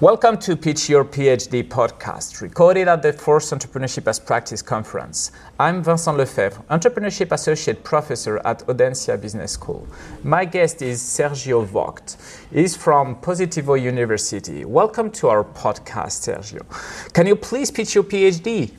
Welcome to Pitch Your PhD podcast, recorded at the fourth Entrepreneurship as Practice conference. I'm Vincent Lefebvre, Entrepreneurship Associate Professor at Audencia Business School. My guest is Sergio Vogt. He's from Positivo University. Welcome to our podcast, Sergio. Can you please pitch your PhD?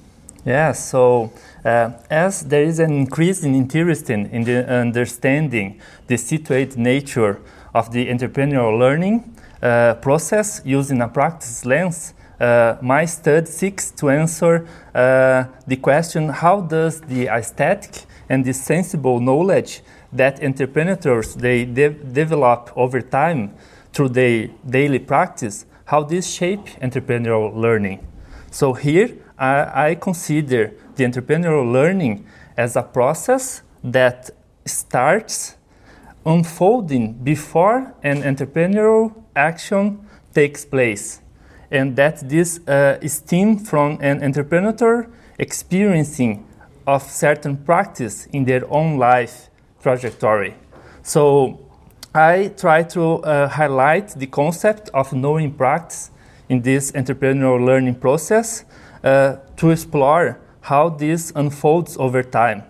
Yeah, so uh, as there is an increase in interest in, in the understanding the situated nature of the entrepreneurial learning, uh, process using a practice lens, uh, my study seeks to answer uh, the question how does the aesthetic and the sensible knowledge that entrepreneurs they de- develop over time through their daily practice, how this shape entrepreneurial learning. So here I, I consider the entrepreneurial learning as a process that starts unfolding before an entrepreneurial action takes place, and that this uh, stems from an entrepreneur experiencing of certain practice in their own life trajectory. So I try to uh, highlight the concept of knowing practice in this entrepreneurial learning process uh, to explore how this unfolds over time.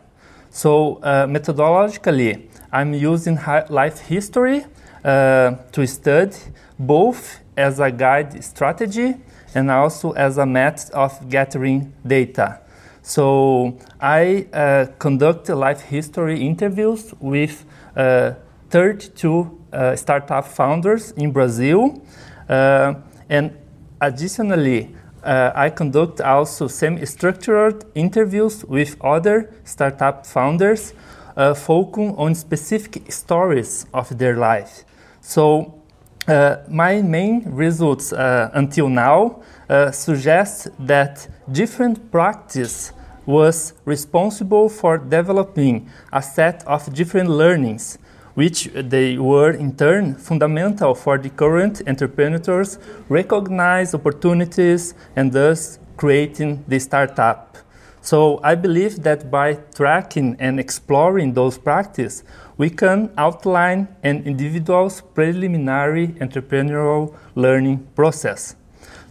So uh, methodologically, I'm using life history uh, to study both as a guide strategy and also as a method of gathering data. So I uh, conduct life history interviews with uh, 32 uh, startup founders in Brazil, uh, and additionally, uh, I conduct also semi-structured interviews with other startup founders, uh, focusing on specific stories of their life. So uh, my main results uh, until now uh, suggest that different practice was responsible for developing a set of different learnings, which they were in turn fundamental for the current entrepreneurs recognize opportunities and thus creating the startup. So I believe that by tracking and exploring those practices, we can outline an individual's preliminary entrepreneurial learning process.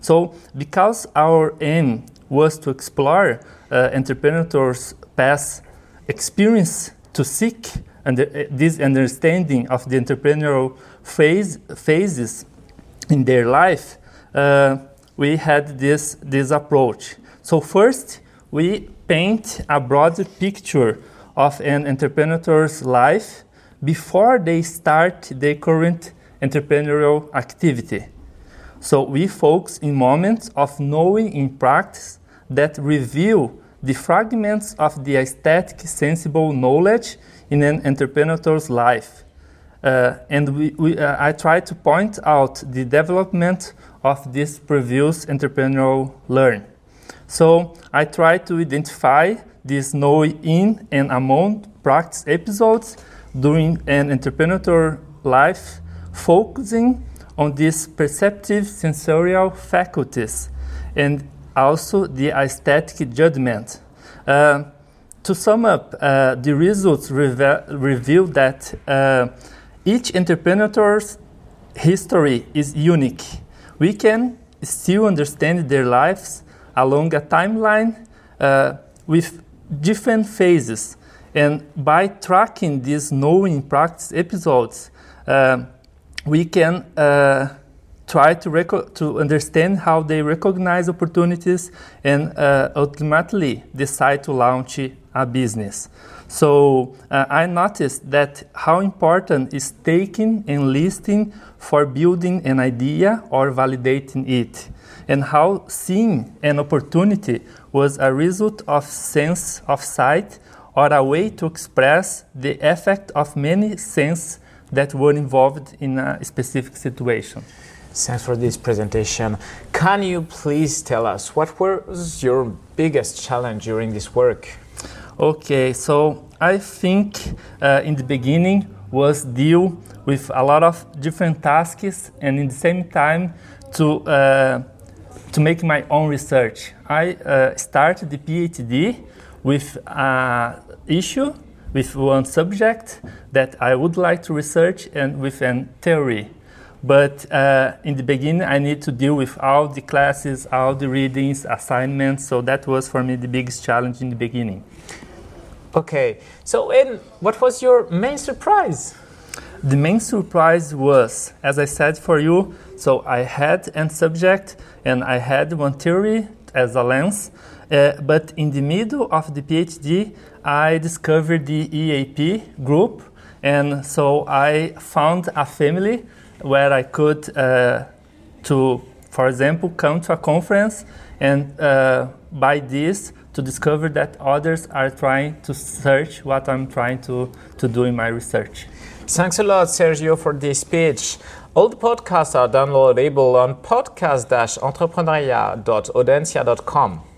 So because our aim was to explore uh, entrepreneurs' past experience to seek under, uh, this understanding of the entrepreneurial phase, phases in their life, uh, we had this, this approach. So first, we paint a broad picture of an entrepreneur's life before they start their current entrepreneurial activity. So we focus in moments of knowing in practice that reveal the fragments of the aesthetic sensible knowledge in an entrepreneur's life. Uh, and we, we, uh, I try to point out the development of this previous entrepreneurial learn. So I try to identify these know in and among practice episodes during an entrepreneur life, focusing on these perceptive sensorial faculties and also the aesthetic judgment. Uh, to sum up, uh, the results reveal that uh, each entrepreneur's history is unique. We can still understand their lives along a timeline uh, with different phases. And by tracking these knowing practice episodes, uh, we can uh, try to, reco- to understand how they recognize opportunities and uh, ultimately decide to launch a business. So uh, I noticed that how important is taking and listing for building an idea or validating it and how seeing an opportunity was a result of sense of sight or a way to express the effect of many senses that were involved in a specific situation. Thanks for this presentation. Can you please tell us what was your biggest challenge during this work? Okay, so I think uh, in the beginning was deal with a lot of different tasks and in the same time to uh, to make my own research. I uh, started the PhD with an issue, with one subject that I would like to research, and with an theory. But uh, in the beginning, I need to deal with all the classes, all the readings, assignments. So that was for me the biggest challenge in the beginning. Okay, so and what was your main surprise? The main surprise was, as I said for you, so I had an subject and I had one theory as a lens, uh, but in the middle of the PhD, I discovered the EAP group, and so I found a family where I could, uh, to, for example, come to a conference and uh, by this to discover that others are trying to search what I'm trying to, to do in my research. Thanks a lot, Sergio, for this speech. All the podcasts are downloadable on podcast-entrepreneuriat.audencia.com.